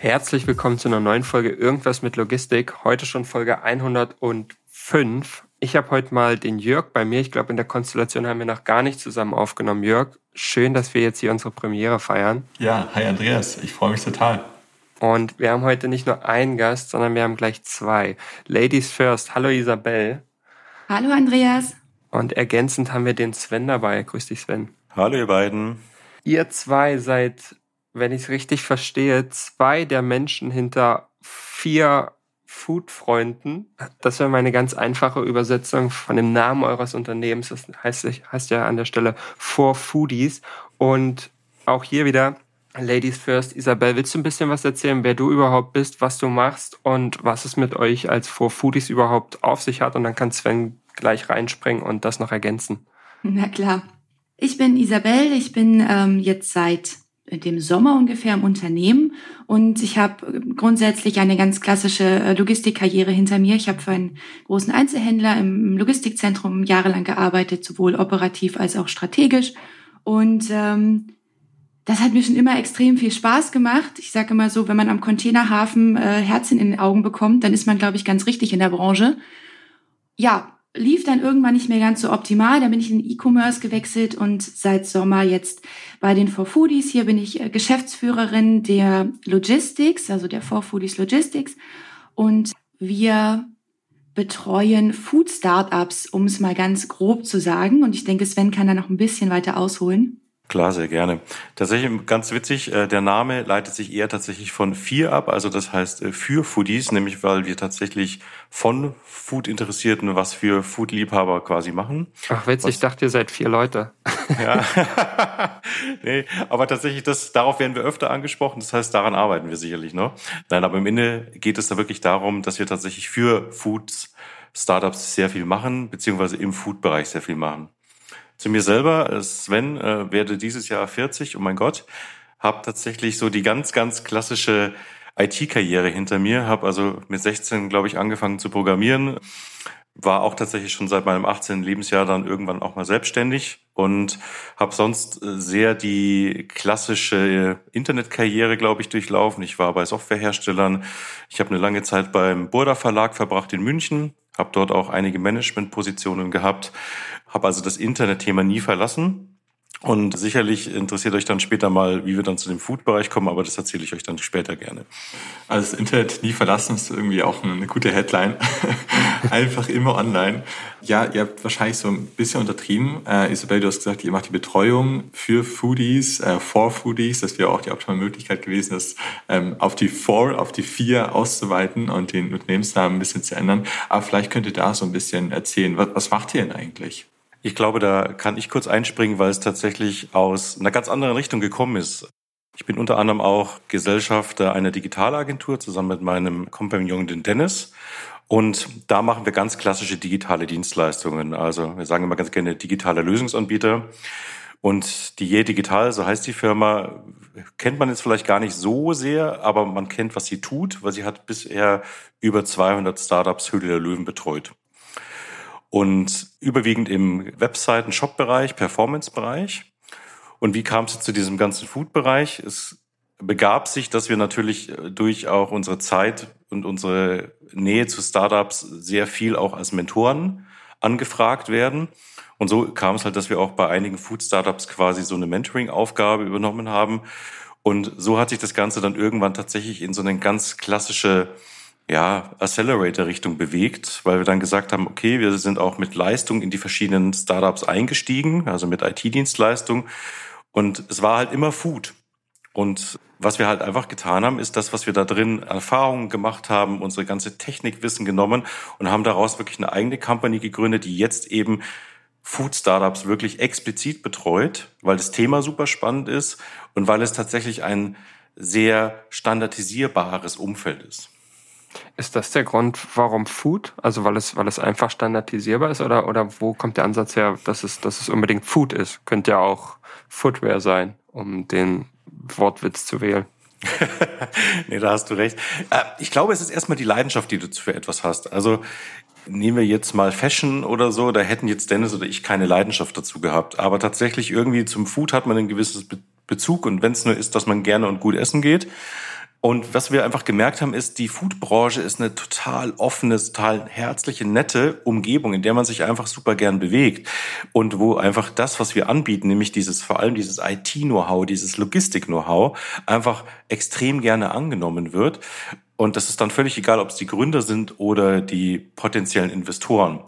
Herzlich willkommen zu einer neuen Folge Irgendwas mit Logistik. Heute schon Folge 105. Ich habe heute mal den Jörg bei mir. Ich glaube, in der Konstellation haben wir noch gar nicht zusammen aufgenommen. Jörg, schön, dass wir jetzt hier unsere Premiere feiern. Ja, hi Andreas, ich freue mich total. Und wir haben heute nicht nur einen Gast, sondern wir haben gleich zwei. Ladies first. Hallo Isabel. Hallo Andreas. Und ergänzend haben wir den Sven dabei. Grüß dich, Sven. Hallo ihr beiden. Ihr zwei seid, wenn ich es richtig verstehe, zwei der Menschen hinter vier Food-Freunden. Das wäre meine ganz einfache Übersetzung von dem Namen eures Unternehmens. Das heißt, heißt ja an der Stelle Four Foodies. Und auch hier wieder Ladies First. Isabel, willst du ein bisschen was erzählen, wer du überhaupt bist, was du machst und was es mit euch als Four Foodies überhaupt auf sich hat? Und dann kann Sven gleich reinspringen und das noch ergänzen. Na klar. Ich bin Isabel. Ich bin ähm, jetzt seit dem Sommer ungefähr im Unternehmen und ich habe grundsätzlich eine ganz klassische äh, Logistikkarriere hinter mir. Ich habe für einen großen Einzelhändler im Logistikzentrum jahrelang gearbeitet, sowohl operativ als auch strategisch und ähm, das hat mir schon immer extrem viel Spaß gemacht. Ich sage immer so, wenn man am Containerhafen äh, Herzchen in den Augen bekommt, dann ist man, glaube ich, ganz richtig in der Branche. Ja, lief dann irgendwann nicht mehr ganz so optimal. Da bin ich in E-Commerce gewechselt und seit Sommer jetzt bei den 4Foodies. Hier bin ich äh, Geschäftsführerin der Logistics, also der 4Foodies Logistics. Und wir betreuen Food Startups, um es mal ganz grob zu sagen. Und ich denke, Sven kann da noch ein bisschen weiter ausholen. Klar, sehr gerne. Tatsächlich ganz witzig, äh, der Name leitet sich eher tatsächlich von vier ab, also das heißt äh, für Foodies, nämlich weil wir tatsächlich von Food-Interessierten was für Food-Liebhaber quasi machen. Ach witzig, ich dachte, ihr seid vier Leute. Ja, nee, aber tatsächlich, das, darauf werden wir öfter angesprochen, das heißt, daran arbeiten wir sicherlich noch. Nein, aber im Ende geht es da wirklich darum, dass wir tatsächlich für Foods Startups sehr viel machen, beziehungsweise im Food-Bereich sehr viel machen. Zu mir selber, äh, Sven, äh, werde dieses Jahr 40, oh mein Gott, habe tatsächlich so die ganz, ganz klassische IT-Karriere hinter mir, habe also mit 16, glaube ich, angefangen zu programmieren, war auch tatsächlich schon seit meinem 18. Lebensjahr dann irgendwann auch mal selbstständig und habe sonst äh, sehr die klassische Internetkarriere, glaube ich, durchlaufen. Ich war bei Softwareherstellern. Ich habe eine lange Zeit beim Burda Verlag verbracht in München, habe dort auch einige Managementpositionen gehabt, habe also das Internetthema nie verlassen und sicherlich interessiert euch dann später mal, wie wir dann zu dem Food-Bereich kommen, aber das erzähle ich euch dann später gerne. Also das Internet nie verlassen ist irgendwie auch eine gute Headline. Einfach immer online. Ja, ihr habt wahrscheinlich so ein bisschen untertrieben. Äh, Isabel, du hast gesagt, ihr macht die Betreuung für Foodies, äh, for Foodies. Das wäre auch die optimale Möglichkeit gewesen, das ähm, auf die four, auf die vier auszuweiten und den Unternehmensnamen ein bisschen zu ändern. Aber vielleicht könnt ihr da so ein bisschen erzählen. Was, was macht ihr denn eigentlich? Ich glaube, da kann ich kurz einspringen, weil es tatsächlich aus einer ganz anderen Richtung gekommen ist. Ich bin unter anderem auch Gesellschafter einer Digitalagentur zusammen mit meinem Kompagnon, den Dennis. Und da machen wir ganz klassische digitale Dienstleistungen. Also wir sagen immer ganz gerne digitale Lösungsanbieter. Und die Je Digital, so heißt die Firma, kennt man jetzt vielleicht gar nicht so sehr, aber man kennt, was sie tut, weil sie hat bisher über 200 Startups Höhle der Löwen betreut und überwiegend im Webseiten-Shop-Bereich, Performance-Bereich. Und wie kam es zu diesem ganzen Food-Bereich? Es begab sich, dass wir natürlich äh, durch auch unsere Zeit und unsere Nähe zu Startups sehr viel auch als Mentoren angefragt werden. Und so kam es halt, dass wir auch bei einigen Food-Startups quasi so eine Mentoring-Aufgabe übernommen haben. Und so hat sich das Ganze dann irgendwann tatsächlich in so eine ganz klassische ja, Accelerator-Richtung bewegt, weil wir dann gesagt haben, okay, wir sind auch mit Leistung in die verschiedenen Startups eingestiegen, also mit IT-Dienstleistung. Und es war halt immer Food. Und was wir halt einfach getan haben, ist das, was wir da drin Erfahrungen gemacht haben, unsere ganze Technikwissen genommen und haben daraus wirklich eine eigene Company gegründet, die jetzt eben Food-Startups wirklich explizit betreut, weil das Thema super spannend ist und weil es tatsächlich ein sehr standardisierbares Umfeld ist. Ist das der Grund, warum Food? Also weil es, weil es einfach standardisierbar ist oder, oder wo kommt der Ansatz her, dass es, dass es unbedingt Food ist? Könnte ja auch Footwear sein, um den Wortwitz zu wählen. nee, da hast du recht. Äh, ich glaube, es ist erstmal die Leidenschaft, die du für etwas hast. Also nehmen wir jetzt mal Fashion oder so, da hätten jetzt Dennis oder ich keine Leidenschaft dazu gehabt. Aber tatsächlich irgendwie zum Food hat man ein gewisses Bezug und wenn es nur ist, dass man gerne und gut essen geht. Und was wir einfach gemerkt haben, ist, die Foodbranche ist eine total offene, total herzliche, nette Umgebung, in der man sich einfach super gern bewegt. Und wo einfach das, was wir anbieten, nämlich dieses, vor allem dieses IT-Know-how, dieses Logistik-Know-how, einfach extrem gerne angenommen wird. Und das ist dann völlig egal, ob es die Gründer sind oder die potenziellen Investoren.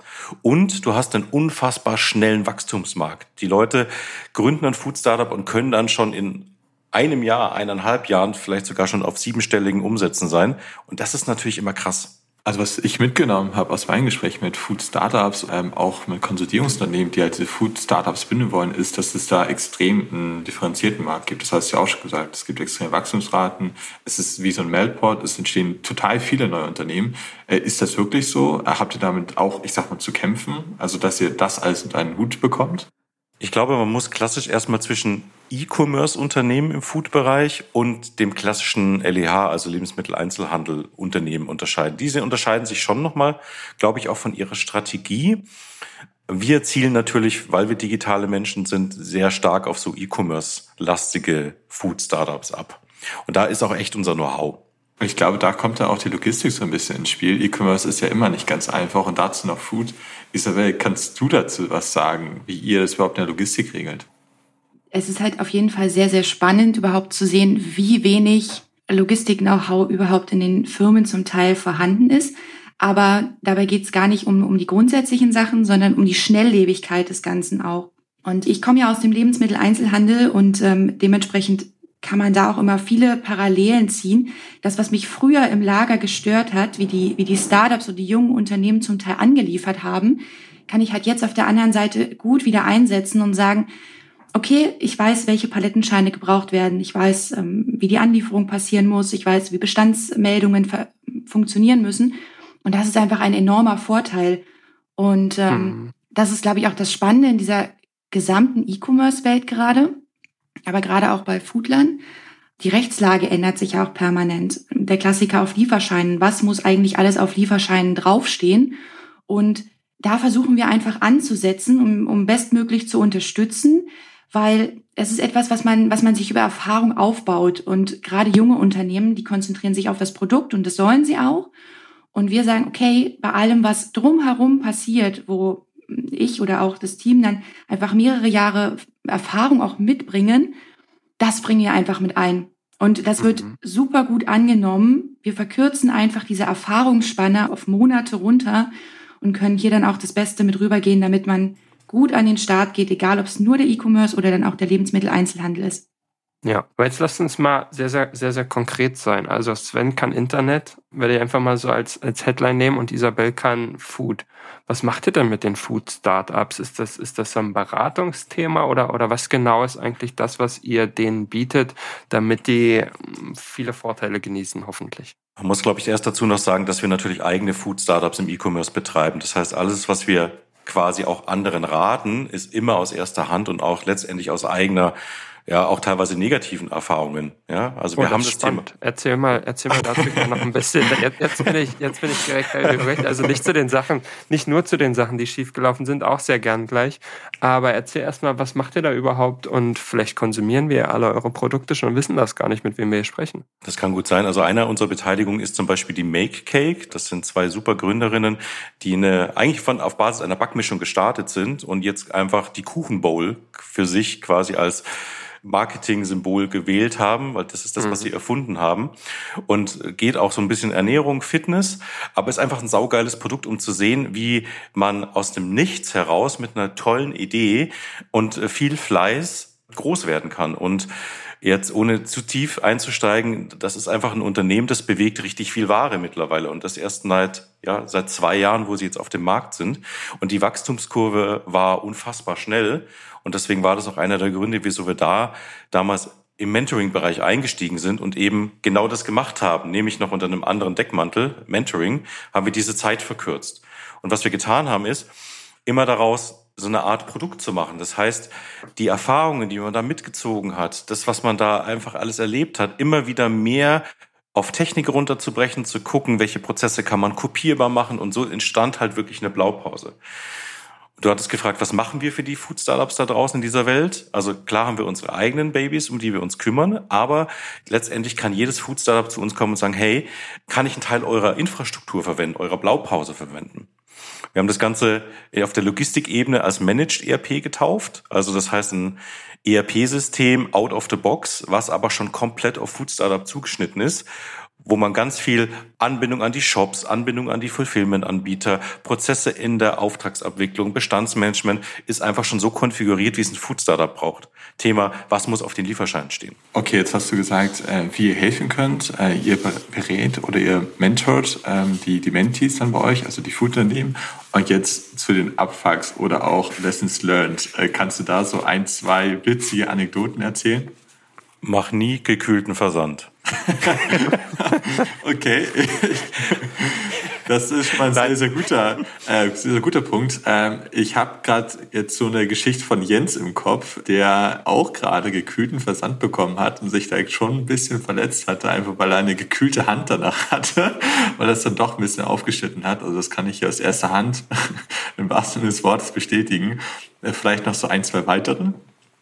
Und du hast einen unfassbar schnellen Wachstumsmarkt. Die Leute gründen ein Food Startup und können dann schon in einem Jahr, eineinhalb Jahren vielleicht sogar schon auf siebenstelligen Umsätzen sein. Und das ist natürlich immer krass. Also was ich mitgenommen habe aus meinem Gespräch mit Food Startups, ähm, auch mit Konsolidierungsunternehmen, die halt diese Food Startups binden wollen, ist, dass es da extrem einen differenzierten Markt gibt. Das hast du ja auch schon gesagt. Es gibt extreme Wachstumsraten. Es ist wie so ein Meltpot. Es entstehen total viele neue Unternehmen. Äh, ist das wirklich so? Habt ihr damit auch, ich sag mal, zu kämpfen? Also, dass ihr das alles unter einen Hut bekommt? Ich glaube, man muss klassisch erstmal zwischen E-Commerce-Unternehmen im Food-Bereich und dem klassischen LEH, also Lebensmitteleinzelhandel-Unternehmen unterscheiden. Diese unterscheiden sich schon nochmal, glaube ich, auch von ihrer Strategie. Wir zielen natürlich, weil wir digitale Menschen sind, sehr stark auf so E-Commerce-lastige Food-Startups ab. Und da ist auch echt unser Know-how. Ich glaube, da kommt dann auch die Logistik so ein bisschen ins Spiel. E-Commerce ist ja immer nicht ganz einfach und dazu noch Food. Isabel, kannst du dazu was sagen, wie ihr das überhaupt in der Logistik regelt? Es ist halt auf jeden Fall sehr, sehr spannend, überhaupt zu sehen, wie wenig Logistik-Know-how überhaupt in den Firmen zum Teil vorhanden ist. Aber dabei geht es gar nicht um, um die grundsätzlichen Sachen, sondern um die Schnelllebigkeit des Ganzen auch. Und ich komme ja aus dem Lebensmitteleinzelhandel und ähm, dementsprechend kann man da auch immer viele Parallelen ziehen. Das, was mich früher im Lager gestört hat, wie die, wie die Startups und die jungen Unternehmen zum Teil angeliefert haben, kann ich halt jetzt auf der anderen Seite gut wieder einsetzen und sagen, okay, ich weiß, welche Palettenscheine gebraucht werden. Ich weiß, ähm, wie die Anlieferung passieren muss. Ich weiß, wie Bestandsmeldungen funktionieren müssen. Und das ist einfach ein enormer Vorteil. Und ähm, mhm. das ist, glaube ich, auch das Spannende in dieser gesamten E-Commerce-Welt gerade aber gerade auch bei Foodlern. Die Rechtslage ändert sich auch permanent. Der Klassiker auf Lieferscheinen. Was muss eigentlich alles auf Lieferscheinen draufstehen? Und da versuchen wir einfach anzusetzen, um, um bestmöglich zu unterstützen, weil es ist etwas, was man, was man sich über Erfahrung aufbaut. Und gerade junge Unternehmen, die konzentrieren sich auf das Produkt und das sollen sie auch. Und wir sagen, okay, bei allem, was drumherum passiert, wo ich oder auch das Team dann einfach mehrere Jahre Erfahrung auch mitbringen, das bringen wir einfach mit ein. Und das wird mhm. super gut angenommen. Wir verkürzen einfach diese Erfahrungsspanne auf Monate runter und können hier dann auch das Beste mit rübergehen, damit man gut an den Start geht, egal ob es nur der E-Commerce oder dann auch der Lebensmitteleinzelhandel ist. Ja, aber jetzt lasst uns mal sehr, sehr, sehr, sehr konkret sein. Also Sven kann Internet, werde ich einfach mal so als, als Headline nehmen und Isabel kann Food. Was macht ihr denn mit den Food-Startups? Ist das, ist das ein Beratungsthema oder, oder was genau ist eigentlich das, was ihr denen bietet, damit die hm, viele Vorteile genießen, hoffentlich? Man muss, glaube ich, erst dazu noch sagen, dass wir natürlich eigene Food-Startups im E-Commerce betreiben. Das heißt, alles, was wir quasi auch anderen raten, ist immer aus erster Hand und auch letztendlich aus eigener ja auch teilweise negativen Erfahrungen. Ja, also wir oh, haben das spannend. Thema. Erzähl mal, erzähl mal dazu noch ein bisschen. Jetzt, jetzt bin ich, jetzt bin ich direkt recht. Also nicht zu den Sachen, nicht nur zu den Sachen, die schiefgelaufen sind, auch sehr gern gleich. Aber erzähl erstmal, was macht ihr da überhaupt? Und vielleicht konsumieren wir alle eure Produkte schon und wissen das gar nicht, mit wem wir hier sprechen. Das kann gut sein. Also einer unserer Beteiligungen ist zum Beispiel die Make Cake. Das sind zwei super Gründerinnen, die eine, eigentlich von, auf Basis einer Backmischung gestartet sind und jetzt einfach die Kuchenbowl für sich quasi als Marketing-Symbol gewählt haben, weil das ist das, was mhm. sie erfunden haben. Und geht auch so ein bisschen Ernährung, Fitness, aber ist einfach ein saugeiles Produkt, um zu sehen, wie man aus dem Nichts heraus mit einer tollen Idee und äh, viel Fleiß groß werden kann. Und jetzt ohne zu tief einzusteigen, das ist einfach ein Unternehmen, das bewegt richtig viel Ware mittlerweile und das erst seit ja seit zwei Jahren, wo sie jetzt auf dem Markt sind und die Wachstumskurve war unfassbar schnell und deswegen war das auch einer der Gründe, wieso wir da damals im Mentoring-Bereich eingestiegen sind und eben genau das gemacht haben, nämlich noch unter einem anderen Deckmantel, Mentoring, haben wir diese Zeit verkürzt. Und was wir getan haben, ist, immer daraus so eine Art Produkt zu machen. Das heißt, die Erfahrungen, die man da mitgezogen hat, das, was man da einfach alles erlebt hat, immer wieder mehr auf Technik runterzubrechen, zu gucken, welche Prozesse kann man kopierbar machen und so entstand halt wirklich eine Blaupause. Du hattest gefragt, was machen wir für die Food Startups da draußen in dieser Welt? Also klar haben wir unsere eigenen Babys, um die wir uns kümmern, aber letztendlich kann jedes Food Startup zu uns kommen und sagen, hey, kann ich einen Teil eurer Infrastruktur verwenden, eurer Blaupause verwenden? Wir haben das Ganze auf der Logistikebene als Managed ERP getauft. Also das heißt ein ERP-System out of the box, was aber schon komplett auf Food Startup zugeschnitten ist wo man ganz viel Anbindung an die Shops, Anbindung an die Fulfillment-Anbieter, Prozesse in der Auftragsabwicklung, Bestandsmanagement ist einfach schon so konfiguriert, wie es ein Food-Startup braucht. Thema, was muss auf den Lieferscheinen stehen? Okay, jetzt hast du gesagt, äh, wie ihr helfen könnt. Äh, ihr berät oder ihr mentort ähm, die, die Mentees dann bei euch, also die Food-Unternehmen. Und jetzt zu den Abfucks oder auch Lessons Learned. Äh, kannst du da so ein, zwei witzige Anekdoten erzählen? Mach nie gekühlten Versand. okay. Das ist schon mal ein sehr, sehr guter, äh, sehr guter Punkt. Ähm, ich habe gerade jetzt so eine Geschichte von Jens im Kopf, der auch gerade gekühlten Versand bekommen hat und sich da schon ein bisschen verletzt hatte, einfach weil er eine gekühlte Hand danach hatte, weil es dann doch ein bisschen aufgeschnitten hat. Also das kann ich hier aus erster Hand im wahrsten Sinne des Wortes bestätigen. Äh, vielleicht noch so ein, zwei weitere.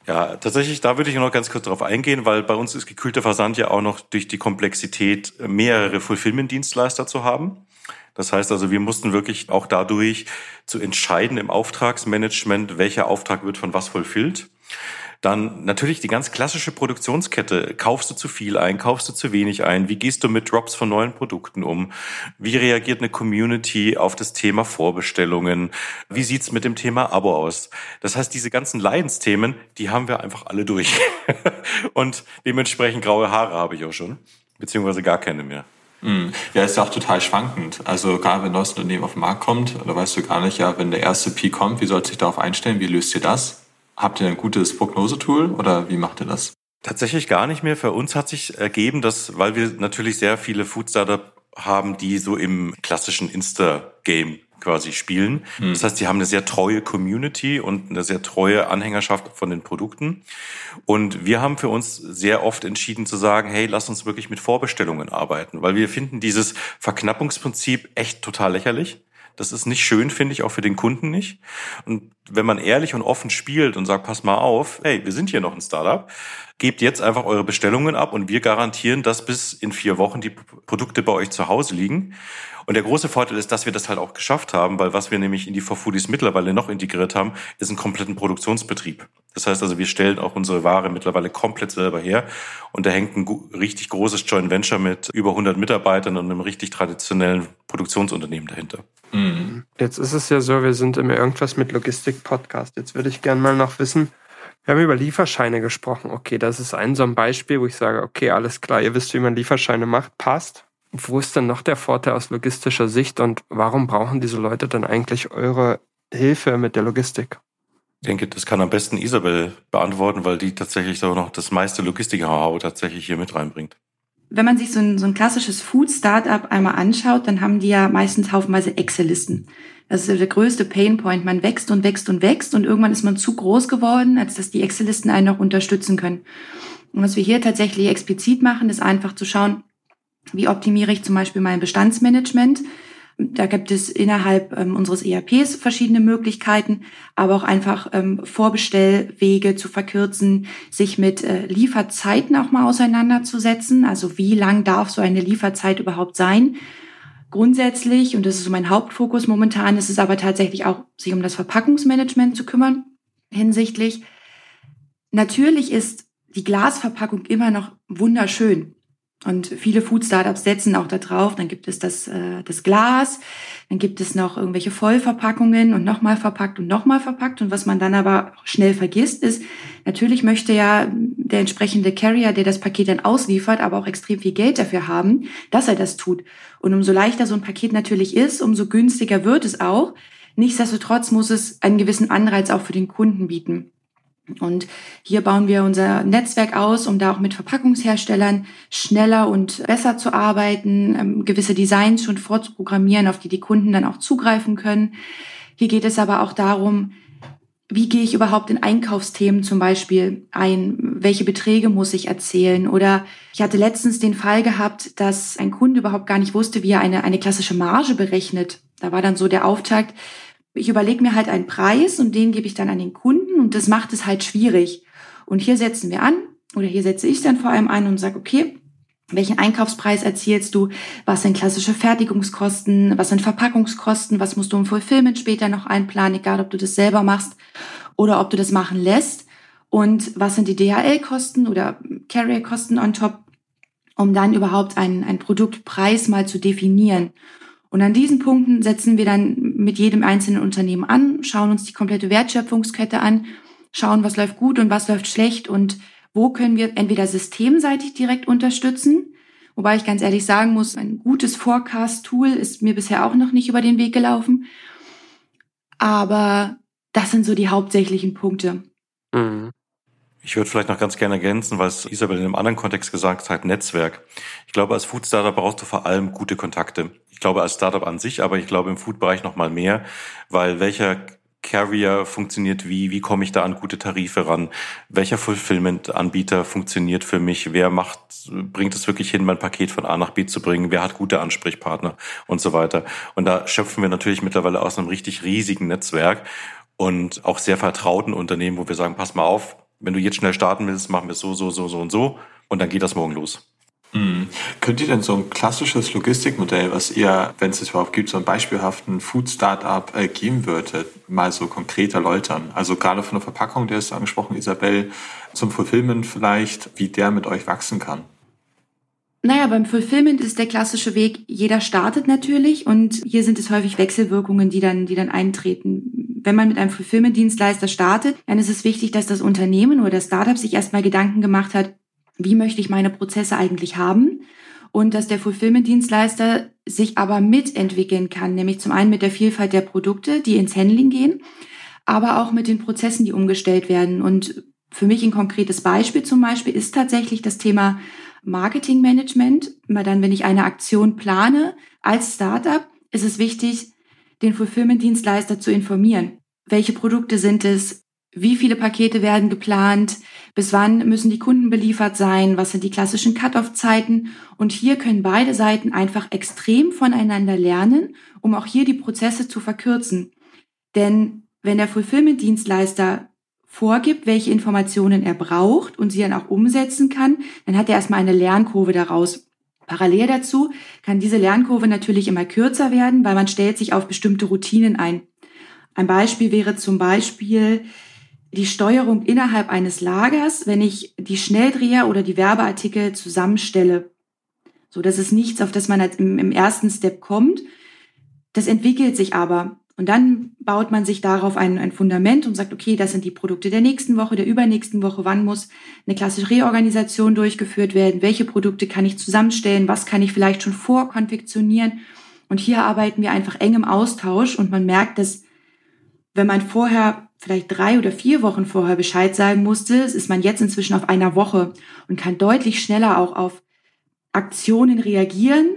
Ja, tatsächlich, da würde ich noch ganz kurz darauf eingehen, weil bei uns ist gekühlter Versand ja auch noch durch die Komplexität mehrere Fulfillment-Dienstleister zu haben. Das heißt also, wir mussten wirklich auch dadurch zu entscheiden im Auftragsmanagement, welcher Auftrag wird von was fulfillt. Dann natürlich die ganz klassische Produktionskette. Kaufst du zu viel ein? Kaufst du zu wenig ein? Wie gehst du mit Drops von neuen Produkten um? Wie reagiert eine Community auf das Thema Vorbestellungen? Wie sieht's mit dem Thema Abo aus? Das heißt, diese ganzen Leidensthemen, die haben wir einfach alle durch. Und dementsprechend graue Haare habe ich auch schon. Beziehungsweise gar keine mehr. Hm. Ja, ist ja auch total schwankend. Also gerade wenn ein neues Unternehmen auf den Markt kommt, da weißt du gar nicht, ja, wenn der erste P kommt, wie soll sich darauf einstellen, wie löst ihr das? Habt ihr ein gutes Prognosetool oder wie macht ihr das? Tatsächlich gar nicht mehr. Für uns hat sich ergeben, dass, weil wir natürlich sehr viele Food Startup haben, die so im klassischen Insta-Game quasi spielen. Hm. Das heißt, die haben eine sehr treue Community und eine sehr treue Anhängerschaft von den Produkten. Und wir haben für uns sehr oft entschieden zu sagen, hey, lass uns wirklich mit Vorbestellungen arbeiten, weil wir finden dieses Verknappungsprinzip echt total lächerlich. Das ist nicht schön, finde ich, auch für den Kunden nicht. Und wenn man ehrlich und offen spielt und sagt, pass mal auf, hey, wir sind hier noch ein Startup, gebt jetzt einfach eure Bestellungen ab und wir garantieren, dass bis in vier Wochen die Produkte bei euch zu Hause liegen. Und der große Vorteil ist, dass wir das halt auch geschafft haben, weil was wir nämlich in die Foodies mittlerweile noch integriert haben, ist ein kompletten Produktionsbetrieb. Das heißt also, wir stellen auch unsere Ware mittlerweile komplett selber her. Und da hängt ein richtig großes Joint Venture mit über 100 Mitarbeitern und einem richtig traditionellen Produktionsunternehmen dahinter. Mhm. Jetzt ist es ja so, wir sind im Irgendwas mit Logistik Podcast. Jetzt würde ich gerne mal noch wissen, wir haben über Lieferscheine gesprochen. Okay, das ist ein so ein Beispiel, wo ich sage, okay, alles klar, ihr wisst, wie man Lieferscheine macht, passt. Wo ist denn noch der Vorteil aus logistischer Sicht und warum brauchen diese Leute dann eigentlich eure Hilfe mit der Logistik? Ich denke, das kann am besten Isabel beantworten, weil die tatsächlich so noch das meiste Logistik-Know-how tatsächlich hier mit reinbringt. Wenn man sich so ein, so ein klassisches Food-Startup einmal anschaut, dann haben die ja meistens haufenweise Excel-Listen. Das ist der größte Painpoint. Man wächst und wächst und wächst und irgendwann ist man zu groß geworden, als dass die Excel-Listen einen noch unterstützen können. Und was wir hier tatsächlich explizit machen, ist einfach zu schauen, wie optimiere ich zum Beispiel mein Bestandsmanagement? Da gibt es innerhalb ähm, unseres ERPs verschiedene Möglichkeiten, aber auch einfach ähm, Vorbestellwege zu verkürzen, sich mit äh, Lieferzeiten auch mal auseinanderzusetzen. Also wie lang darf so eine Lieferzeit überhaupt sein? Grundsätzlich, und das ist so mein Hauptfokus momentan, ist es aber tatsächlich auch, sich um das Verpackungsmanagement zu kümmern hinsichtlich. Natürlich ist die Glasverpackung immer noch wunderschön. Und viele Food-Startups setzen auch da drauf. Dann gibt es das, äh, das Glas, dann gibt es noch irgendwelche Vollverpackungen und nochmal verpackt und nochmal verpackt. Und was man dann aber schnell vergisst, ist, natürlich möchte ja der entsprechende Carrier, der das Paket dann ausliefert, aber auch extrem viel Geld dafür haben, dass er das tut. Und umso leichter so ein Paket natürlich ist, umso günstiger wird es auch. Nichtsdestotrotz muss es einen gewissen Anreiz auch für den Kunden bieten. Und hier bauen wir unser Netzwerk aus, um da auch mit Verpackungsherstellern schneller und besser zu arbeiten, ähm, gewisse Designs schon vorzuprogrammieren, auf die die Kunden dann auch zugreifen können. Hier geht es aber auch darum, wie gehe ich überhaupt in Einkaufsthemen zum Beispiel ein? Welche Beträge muss ich erzählen? Oder ich hatte letztens den Fall gehabt, dass ein Kunde überhaupt gar nicht wusste, wie er eine, eine klassische Marge berechnet. Da war dann so der Auftakt, ich überlege mir halt einen Preis und den gebe ich dann an den Kunden und das macht es halt schwierig. Und hier setzen wir an oder hier setze ich dann vor allem an und sage, okay, welchen Einkaufspreis erzielst du? Was sind klassische Fertigungskosten? Was sind Verpackungskosten? Was musst du im Fulfillment später noch einplanen? Egal, ob du das selber machst oder ob du das machen lässt. Und was sind die DHL-Kosten oder Carrier-Kosten on top, um dann überhaupt einen, einen Produktpreis mal zu definieren? Und an diesen Punkten setzen wir dann mit jedem einzelnen Unternehmen an, schauen uns die komplette Wertschöpfungskette an, schauen, was läuft gut und was läuft schlecht und wo können wir entweder systemseitig direkt unterstützen, wobei ich ganz ehrlich sagen muss, ein gutes Forecast-Tool ist mir bisher auch noch nicht über den Weg gelaufen. Aber das sind so die hauptsächlichen Punkte. Mhm. Ich würde vielleicht noch ganz gerne ergänzen, es Isabel in einem anderen Kontext gesagt hat, Netzwerk. Ich glaube, als Food Startup brauchst du vor allem gute Kontakte. Ich glaube, als Startup an sich, aber ich glaube im Food-Bereich noch mal mehr, weil welcher Carrier funktioniert wie, wie komme ich da an gute Tarife ran, welcher Fulfillment-Anbieter funktioniert für mich, wer macht, bringt es wirklich hin, mein Paket von A nach B zu bringen, wer hat gute Ansprechpartner und so weiter. Und da schöpfen wir natürlich mittlerweile aus einem richtig riesigen Netzwerk und auch sehr vertrauten Unternehmen, wo wir sagen, pass mal auf, wenn du jetzt schnell starten willst, machen wir es so, so, so, so und so und dann geht das morgen los. Mhm. Könnt ihr denn so ein klassisches Logistikmodell, was ihr, wenn es es überhaupt gibt, so ein beispielhaften Food-Startup äh, geben würdet, mal so konkret erläutern? Also gerade von der Verpackung, der ist angesprochen, Isabel, zum Fulfillment vielleicht, wie der mit euch wachsen kann. Naja, beim Fulfillment ist der klassische Weg, jeder startet natürlich und hier sind es häufig Wechselwirkungen, die dann, die dann eintreten. Wenn man mit einem Fulfillment-Dienstleister startet, dann ist es wichtig, dass das Unternehmen oder das Startup sich erstmal Gedanken gemacht hat, wie möchte ich meine Prozesse eigentlich haben und dass der Fulfillment-Dienstleister sich aber mitentwickeln kann, nämlich zum einen mit der Vielfalt der Produkte, die ins Handling gehen, aber auch mit den Prozessen, die umgestellt werden. Und für mich ein konkretes Beispiel zum Beispiel ist tatsächlich das Thema Marketingmanagement. Immer dann, wenn ich eine Aktion plane als Startup, ist es wichtig, den Fulfillment-Dienstleister zu informieren. Welche Produkte sind es? Wie viele Pakete werden geplant? Bis wann müssen die Kunden beliefert sein? Was sind die klassischen Cut-off-Zeiten? Und hier können beide Seiten einfach extrem voneinander lernen, um auch hier die Prozesse zu verkürzen. Denn wenn der Fulfillment-Dienstleister vorgibt, welche Informationen er braucht und sie dann auch umsetzen kann, dann hat er erstmal eine Lernkurve daraus. Parallel dazu kann diese Lernkurve natürlich immer kürzer werden, weil man stellt sich auf bestimmte Routinen ein. Ein Beispiel wäre zum Beispiel, die Steuerung innerhalb eines Lagers, wenn ich die Schnelldreher oder die Werbeartikel zusammenstelle. So, das ist nichts, auf das man im ersten Step kommt. Das entwickelt sich aber. Und dann baut man sich darauf ein, ein Fundament und sagt, okay, das sind die Produkte der nächsten Woche, der übernächsten Woche. Wann muss eine klassische Reorganisation durchgeführt werden? Welche Produkte kann ich zusammenstellen? Was kann ich vielleicht schon vorkonfektionieren? Und hier arbeiten wir einfach eng im Austausch und man merkt, dass wenn man vorher vielleicht drei oder vier Wochen vorher Bescheid sagen musste, ist man jetzt inzwischen auf einer Woche und kann deutlich schneller auch auf Aktionen reagieren.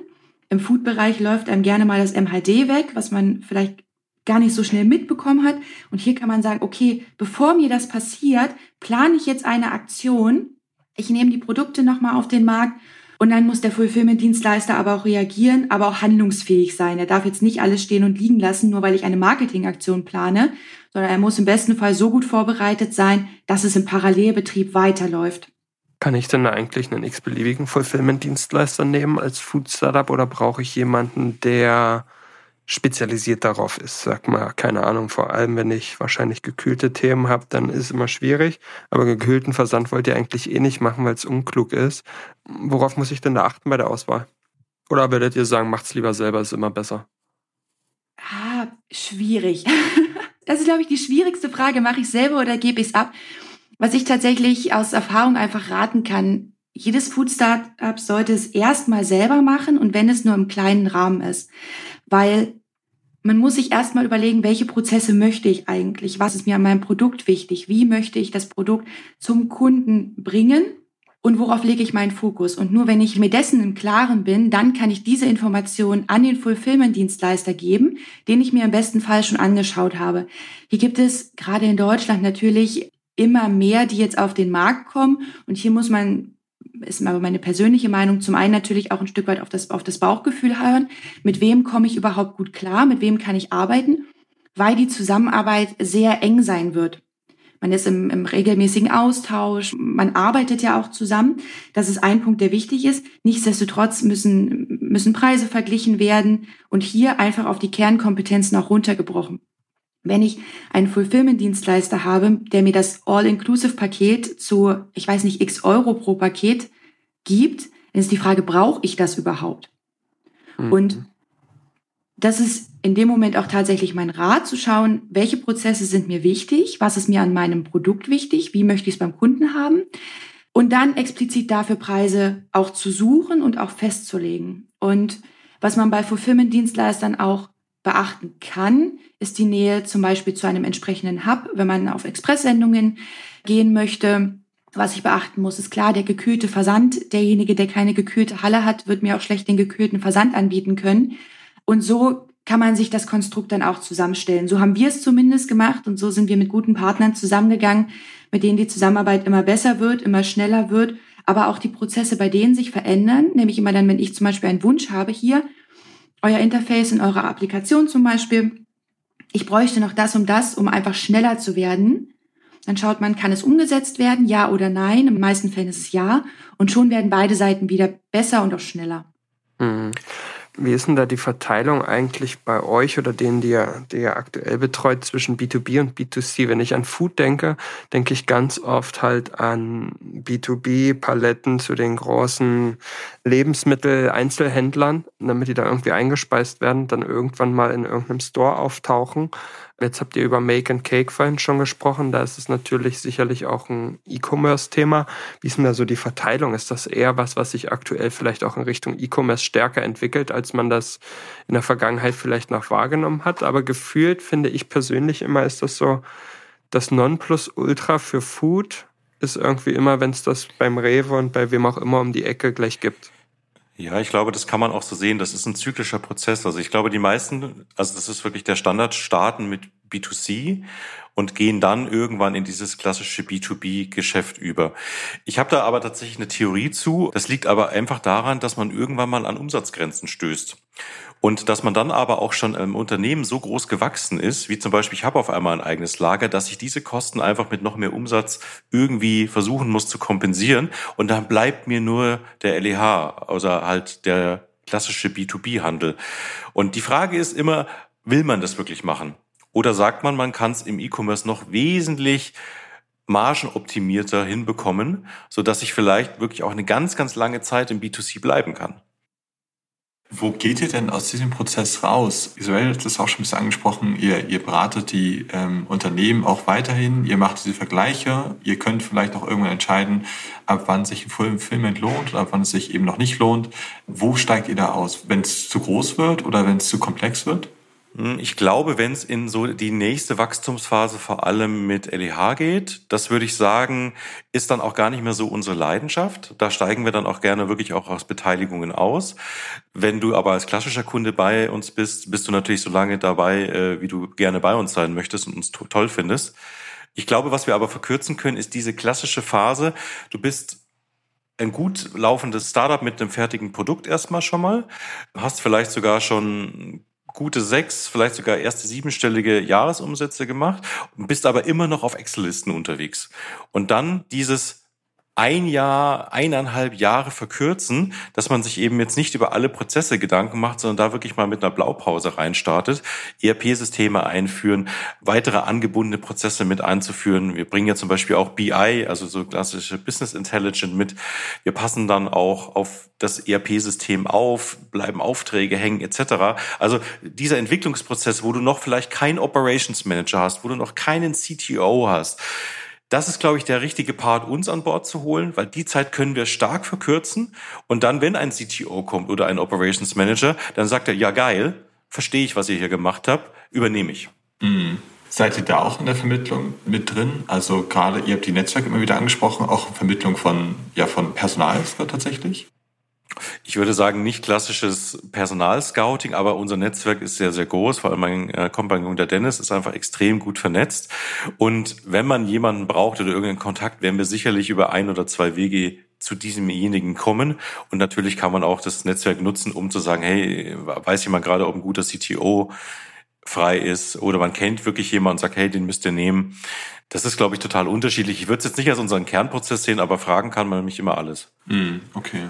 Im Food-Bereich läuft einem gerne mal das MHD weg, was man vielleicht gar nicht so schnell mitbekommen hat. Und hier kann man sagen, okay, bevor mir das passiert, plane ich jetzt eine Aktion. Ich nehme die Produkte nochmal auf den Markt und dann muss der Fulfillment-Dienstleister aber auch reagieren, aber auch handlungsfähig sein. Er darf jetzt nicht alles stehen und liegen lassen, nur weil ich eine Marketingaktion plane, sondern er muss im besten Fall so gut vorbereitet sein, dass es im Parallelbetrieb weiterläuft. Kann ich denn eigentlich einen x-beliebigen Fulfillment-Dienstleister nehmen als Food-Startup oder brauche ich jemanden, der spezialisiert darauf ist. Sag mal, keine Ahnung, vor allem wenn ich wahrscheinlich gekühlte Themen habe, dann ist es immer schwierig. Aber gekühlten Versand wollt ihr eigentlich eh nicht machen, weil es unklug ist. Worauf muss ich denn da achten bei der Auswahl? Oder würdet ihr sagen, macht's lieber selber, ist immer besser? Ah, schwierig. Das ist, glaube ich, die schwierigste Frage. Mache ich selber oder gebe ich es ab? Was ich tatsächlich aus Erfahrung einfach raten kann, jedes Food Startup sollte es erstmal selber machen und wenn es nur im kleinen Rahmen ist. Weil man muss sich erstmal überlegen, welche Prozesse möchte ich eigentlich? Was ist mir an meinem Produkt wichtig? Wie möchte ich das Produkt zum Kunden bringen? Und worauf lege ich meinen Fokus? Und nur wenn ich mir dessen im Klaren bin, dann kann ich diese Information an den Fulfillment-Dienstleister geben, den ich mir im besten Fall schon angeschaut habe. Hier gibt es gerade in Deutschland natürlich immer mehr, die jetzt auf den Markt kommen. Und hier muss man ist aber meine persönliche Meinung, zum einen natürlich auch ein Stück weit auf das, auf das Bauchgefühl hören. Mit wem komme ich überhaupt gut klar? Mit wem kann ich arbeiten? Weil die Zusammenarbeit sehr eng sein wird. Man ist im, im regelmäßigen Austausch, man arbeitet ja auch zusammen. Das ist ein Punkt, der wichtig ist. Nichtsdestotrotz müssen, müssen Preise verglichen werden und hier einfach auf die Kernkompetenzen auch runtergebrochen. Wenn ich einen Fulfillment-Dienstleister habe, der mir das All-Inclusive-Paket zu, ich weiß nicht, x Euro pro Paket gibt, dann ist die Frage, brauche ich das überhaupt? Mhm. Und das ist in dem Moment auch tatsächlich mein Rat, zu schauen, welche Prozesse sind mir wichtig, was ist mir an meinem Produkt wichtig, wie möchte ich es beim Kunden haben und dann explizit dafür Preise auch zu suchen und auch festzulegen. Und was man bei Fulfillment-Dienstleistern auch beachten kann, ist die Nähe zum Beispiel zu einem entsprechenden Hub, wenn man auf Expresssendungen gehen möchte. Was ich beachten muss, ist klar, der gekühlte Versand. Derjenige, der keine gekühlte Halle hat, wird mir auch schlecht den gekühlten Versand anbieten können. Und so kann man sich das Konstrukt dann auch zusammenstellen. So haben wir es zumindest gemacht und so sind wir mit guten Partnern zusammengegangen, mit denen die Zusammenarbeit immer besser wird, immer schneller wird, aber auch die Prozesse bei denen sich verändern. Nämlich immer dann, wenn ich zum Beispiel einen Wunsch habe, hier euer Interface in eurer Applikation zum Beispiel, ich bräuchte noch das und das, um einfach schneller zu werden. Dann schaut man, kann es umgesetzt werden, ja oder nein. In den meisten Fällen ist es ja. Und schon werden beide Seiten wieder besser und auch schneller. Mhm. Wie ist denn da die Verteilung eigentlich bei euch oder denen, die ihr, die ihr aktuell betreut, zwischen B2B und B2C? Wenn ich an Food denke, denke ich ganz oft halt an B2B-Paletten zu den großen Lebensmittel-Einzelhändlern, damit die da irgendwie eingespeist werden, dann irgendwann mal in irgendeinem Store auftauchen. Jetzt habt ihr über Make and Cake vorhin schon gesprochen. Da ist es natürlich sicherlich auch ein E-Commerce-Thema. Wie ist denn da so die Verteilung? Ist das eher was, was sich aktuell vielleicht auch in Richtung E-Commerce stärker entwickelt, als man das in der Vergangenheit vielleicht noch wahrgenommen hat? Aber gefühlt finde ich persönlich immer, ist das so, das Nonplusultra für Food ist irgendwie immer, wenn es das beim Rewe und bei wem auch immer um die Ecke gleich gibt. Ja, ich glaube, das kann man auch so sehen. Das ist ein zyklischer Prozess. Also ich glaube, die meisten, also das ist wirklich der Standard, starten mit B2C und gehen dann irgendwann in dieses klassische B2B-Geschäft über. Ich habe da aber tatsächlich eine Theorie zu. Das liegt aber einfach daran, dass man irgendwann mal an Umsatzgrenzen stößt. Und dass man dann aber auch schon im Unternehmen so groß gewachsen ist, wie zum Beispiel, ich habe auf einmal ein eigenes Lager, dass ich diese Kosten einfach mit noch mehr Umsatz irgendwie versuchen muss zu kompensieren. Und dann bleibt mir nur der LEH, also halt der klassische B2B-Handel. Und die Frage ist immer, will man das wirklich machen? Oder sagt man, man kann es im E-Commerce noch wesentlich margenoptimierter hinbekommen, so dass ich vielleicht wirklich auch eine ganz, ganz lange Zeit im B2C bleiben kann? Wo geht ihr denn aus diesem Prozess raus? Isabel hat das auch schon ein bisschen angesprochen. Ihr, ihr beratet die ähm, Unternehmen auch weiterhin. Ihr macht diese Vergleiche. Ihr könnt vielleicht auch irgendwann entscheiden, ab wann sich ein Fulfillment lohnt oder ab wann es sich eben noch nicht lohnt. Wo steigt ihr da aus? Wenn es zu groß wird oder wenn es zu komplex wird? Hm, ich glaube, wenn es in so die nächste Wachstumsphase vor allem mit LEH geht, das würde ich sagen, ist dann auch gar nicht mehr so unsere Leidenschaft. Da steigen wir dann auch gerne wirklich auch aus Beteiligungen aus. Wenn du aber als klassischer Kunde bei uns bist, bist du natürlich so lange dabei, äh, wie du gerne bei uns sein möchtest und uns toll findest. Ich glaube, was wir aber verkürzen können, ist diese klassische Phase. Du bist ein gut laufendes Startup mit einem fertigen Produkt erstmal schon mal, hast vielleicht sogar schon gute sechs, vielleicht sogar erste siebenstellige Jahresumsätze gemacht bist aber immer noch auf Excel-Listen unterwegs. Und dann dieses ein Jahr, eineinhalb Jahre verkürzen, dass man sich eben jetzt nicht über alle Prozesse Gedanken macht, sondern da wirklich mal mit einer Blaupause reinstartet, ERP-Systeme einführen, weitere angebundene Prozesse mit einzuführen. Wir bringen ja zum Beispiel auch BI, also so klassische Business Intelligence mit. Wir passen dann auch auf das ERP-System auf, bleiben Aufträge hängen etc. Also dieser Entwicklungsprozess, wo du noch vielleicht keinen Operations Manager hast, wo du noch keinen CTO hast, das ist, glaube ich, der richtige Part, uns an Bord zu holen, weil die Zeit können wir stark verkürzen. Und dann, wenn ein CTO kommt oder ein Operations Manager, dann sagt er, ja geil, verstehe ich, was ihr hier gemacht habt, übernehme ich. Mhm. Seid ihr da auch in der Vermittlung mit drin? Also gerade, ihr habt die Netzwerke immer wieder angesprochen, auch Vermittlung von, ja, von Personal tatsächlich? Ich würde sagen, nicht klassisches Personalscouting, aber unser Netzwerk ist sehr, sehr groß. Vor allem mein äh, Kompagnon der Dennis ist einfach extrem gut vernetzt. Und wenn man jemanden braucht oder irgendeinen Kontakt, werden wir sicherlich über ein oder zwei Wege zu diesemjenigen kommen. Und natürlich kann man auch das Netzwerk nutzen, um zu sagen, hey, weiß jemand gerade, ob ein guter CTO frei ist oder man kennt wirklich jemanden und sagt, hey, den müsst ihr nehmen. Das ist, glaube ich, total unterschiedlich. Ich würde es jetzt nicht als unseren Kernprozess sehen, aber fragen kann man nämlich immer alles. Mm, okay.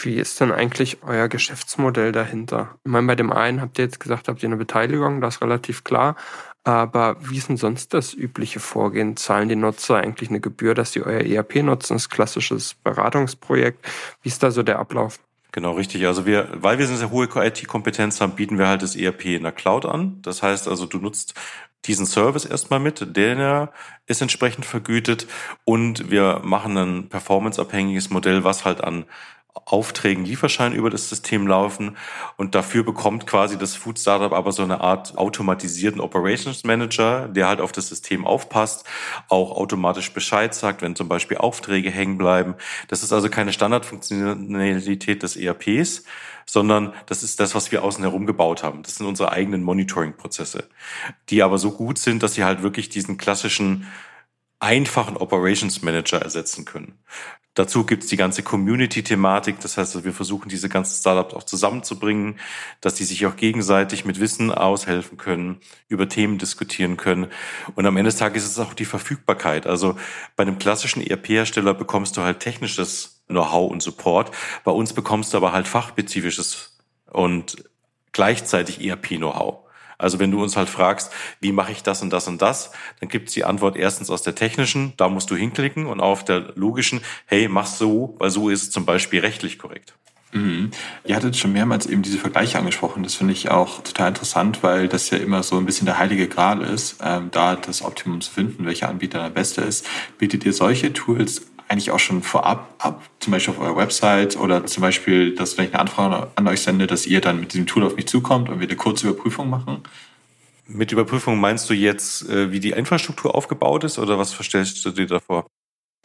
Wie ist denn eigentlich euer Geschäftsmodell dahinter? Ich meine, bei dem einen habt ihr jetzt gesagt, habt ihr eine Beteiligung, das ist relativ klar. Aber wie ist denn sonst das übliche Vorgehen? Zahlen die Nutzer eigentlich eine Gebühr, dass sie euer ERP nutzen? Das ist ein klassisches Beratungsprojekt. Wie ist da so der Ablauf? Genau, richtig. Also wir, weil wir eine sehr hohe IT-Kompetenz haben, bieten wir halt das ERP in der Cloud an. Das heißt also, du nutzt diesen Service erstmal mit, der ist entsprechend vergütet und wir machen ein performanceabhängiges Modell, was halt an Aufträgen Lieferschein über das System laufen und dafür bekommt quasi das Food Startup aber so eine Art automatisierten Operations Manager, der halt auf das System aufpasst, auch automatisch Bescheid sagt, wenn zum Beispiel Aufträge hängen bleiben. Das ist also keine Standardfunktionalität des ERPs, sondern das ist das, was wir außen herum gebaut haben. Das sind unsere eigenen Monitoring-Prozesse, die aber so gut sind, dass sie halt wirklich diesen klassischen einfachen Operations Manager ersetzen können. Dazu gibt's die ganze Community-Thematik. Das heißt, wir versuchen diese ganzen Startups auch zusammenzubringen, dass die sich auch gegenseitig mit Wissen aushelfen können, über Themen diskutieren können. Und am Ende des Tages ist es auch die Verfügbarkeit. Also bei einem klassischen ERP-Hersteller bekommst du halt technisches Know-how und Support. Bei uns bekommst du aber halt fachspezifisches und gleichzeitig ERP-Know-how. Also wenn du uns halt fragst, wie mache ich das und das und das, dann gibt es die Antwort erstens aus der technischen, da musst du hinklicken und auf der logischen, hey, mach's so, weil so ist es zum Beispiel rechtlich korrekt. Mhm. Ihr hattet schon mehrmals eben diese Vergleiche angesprochen. Das finde ich auch total interessant, weil das ja immer so ein bisschen der heilige Gral ist, ähm, da das Optimum zu finden, welcher Anbieter der beste ist. Bietet ihr solche Tools eigentlich auch schon vorab ab, zum Beispiel auf eurer Website oder zum Beispiel, dass wenn ich eine Anfrage an euch sende, dass ihr dann mit diesem Tool auf mich zukommt und wir eine kurze Überprüfung machen? Mit Überprüfung meinst du jetzt, äh, wie die Infrastruktur aufgebaut ist oder was verstellst du dir davor?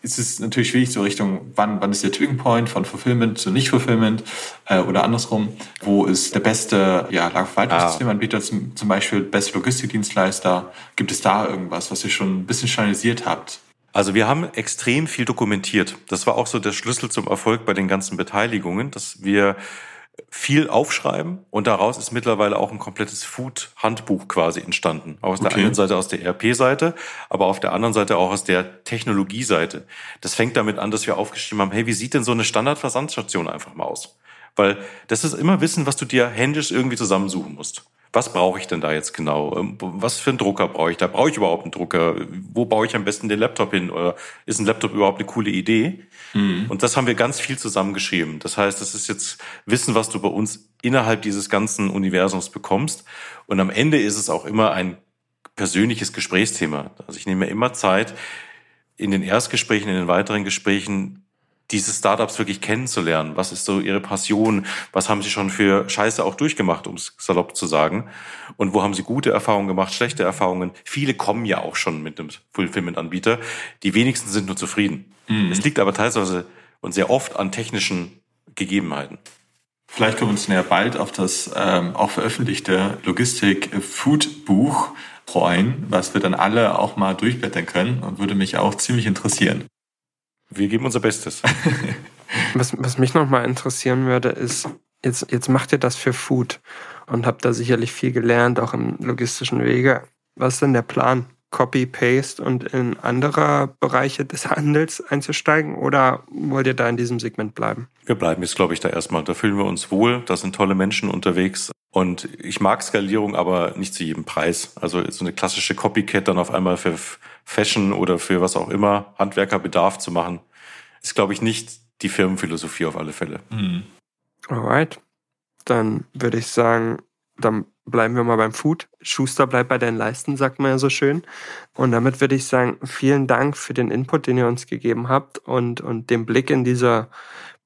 Es ist natürlich schwierig so Richtung, wann, wann ist der Tipping Point von Fulfillment zu Nicht-Fulfillment äh, oder andersrum. Wo ist der beste ja, Lagerverwaltungssystemanbieter, ah. zum, zum Beispiel beste Logistikdienstleister? Gibt es da irgendwas, was ihr schon ein bisschen standardisiert habt? Also wir haben extrem viel dokumentiert. Das war auch so der Schlüssel zum Erfolg bei den ganzen Beteiligungen, dass wir viel aufschreiben und daraus ist mittlerweile auch ein komplettes Food-Handbuch quasi entstanden. Aus okay. der einen Seite aus der ERP-Seite, aber auf der anderen Seite auch aus der Technologie-Seite. Das fängt damit an, dass wir aufgeschrieben haben, hey, wie sieht denn so eine Standardversandstation einfach mal aus? Weil das ist immer Wissen, was du dir händisch irgendwie zusammensuchen musst was brauche ich denn da jetzt genau? Ähm, was für einen Drucker brauche ich da? Brauche ich überhaupt einen Drucker? Wo baue ich am besten den Laptop hin? Oder ist ein Laptop überhaupt eine coole Idee? Mhm. Und das haben wir ganz viel zusammengeschrieben. Das heißt, das ist jetzt Wissen, was du bei uns innerhalb dieses ganzen Universums bekommst. Und am Ende ist es auch immer ein persönliches Gesprächsthema. Also ich nehme mir immer Zeit, in den Erstgesprächen, in den weiteren Gesprächen diese Startups wirklich kennenzulernen. Was ist so ihre Passion? Was haben sie schon für Scheiße auch durchgemacht, um es salopp zu sagen? Und wo haben sie gute Erfahrungen gemacht, schlechte Erfahrungen? Viele kommen ja auch schon mit einem Fulfillment-Anbieter. Die wenigsten sind nur zufrieden. Mhm. Es liegt aber teilweise und sehr oft an technischen Gegebenheiten. Vielleicht können wir uns näher bald auf das ähm, auch veröffentlichte Logistik-Food-Buch freuen, was wir dann alle auch mal durchblättern können und würde mich auch ziemlich interessieren. Wir geben unser Bestes. was, was mich nochmal interessieren würde, ist, jetzt, jetzt macht ihr das für Food und habt da sicherlich viel gelernt, auch im logistischen Wege. Was ist denn der Plan? Copy, Paste und in andere Bereiche des Handels einzusteigen oder wollt ihr da in diesem Segment bleiben? Wir bleiben jetzt, glaube ich, da erstmal. Da fühlen wir uns wohl, da sind tolle Menschen unterwegs und ich mag Skalierung, aber nicht zu jedem Preis. Also so eine klassische Copycat dann auf einmal für Fashion oder für was auch immer Handwerkerbedarf zu machen, ist, glaube ich, nicht die Firmenphilosophie auf alle Fälle. Mhm. Alright. Dann würde ich sagen, dann bleiben wir mal beim Food. Schuster bleibt bei deinen Leisten, sagt man ja so schön. Und damit würde ich sagen, vielen Dank für den Input, den ihr uns gegeben habt und, und den Blick in dieser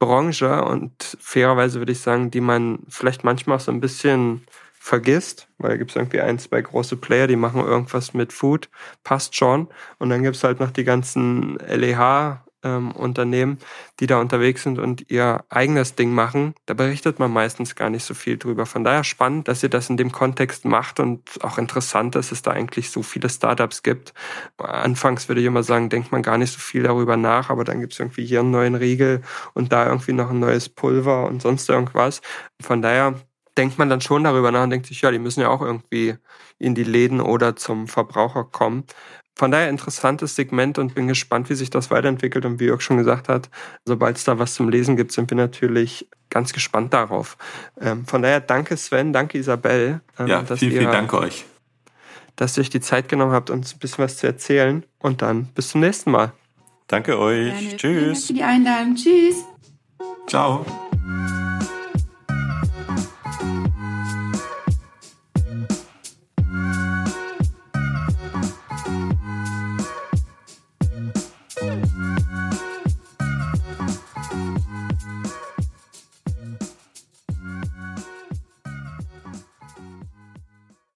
Branche und fairerweise würde ich sagen, die man vielleicht manchmal auch so ein bisschen vergisst, weil da gibt es irgendwie ein, zwei große Player, die machen irgendwas mit Food, passt schon. Und dann gibt es halt noch die ganzen LEH ähm, Unternehmen, die da unterwegs sind und ihr eigenes Ding machen. Da berichtet man meistens gar nicht so viel drüber. Von daher spannend, dass ihr das in dem Kontext macht und auch interessant, dass es da eigentlich so viele Startups gibt. Anfangs würde ich immer sagen, denkt man gar nicht so viel darüber nach, aber dann gibt es irgendwie hier einen neuen Riegel und da irgendwie noch ein neues Pulver und sonst irgendwas. Von daher denkt man dann schon darüber nach und denkt sich, ja, die müssen ja auch irgendwie in die Läden oder zum Verbraucher kommen. Von daher interessantes Segment und bin gespannt, wie sich das weiterentwickelt. Und wie Jörg schon gesagt hat, sobald es da was zum Lesen gibt, sind wir natürlich ganz gespannt darauf. Ähm, von daher danke Sven, danke Isabel. Ähm, ja, dass vielen, ihr, vielen Dank euch. Dass ihr euch die Zeit genommen habt, uns ein bisschen was zu erzählen. Und dann bis zum nächsten Mal. Danke euch. Gerne. Tschüss. Vielen Dank für die Einladung. Tschüss. Ciao.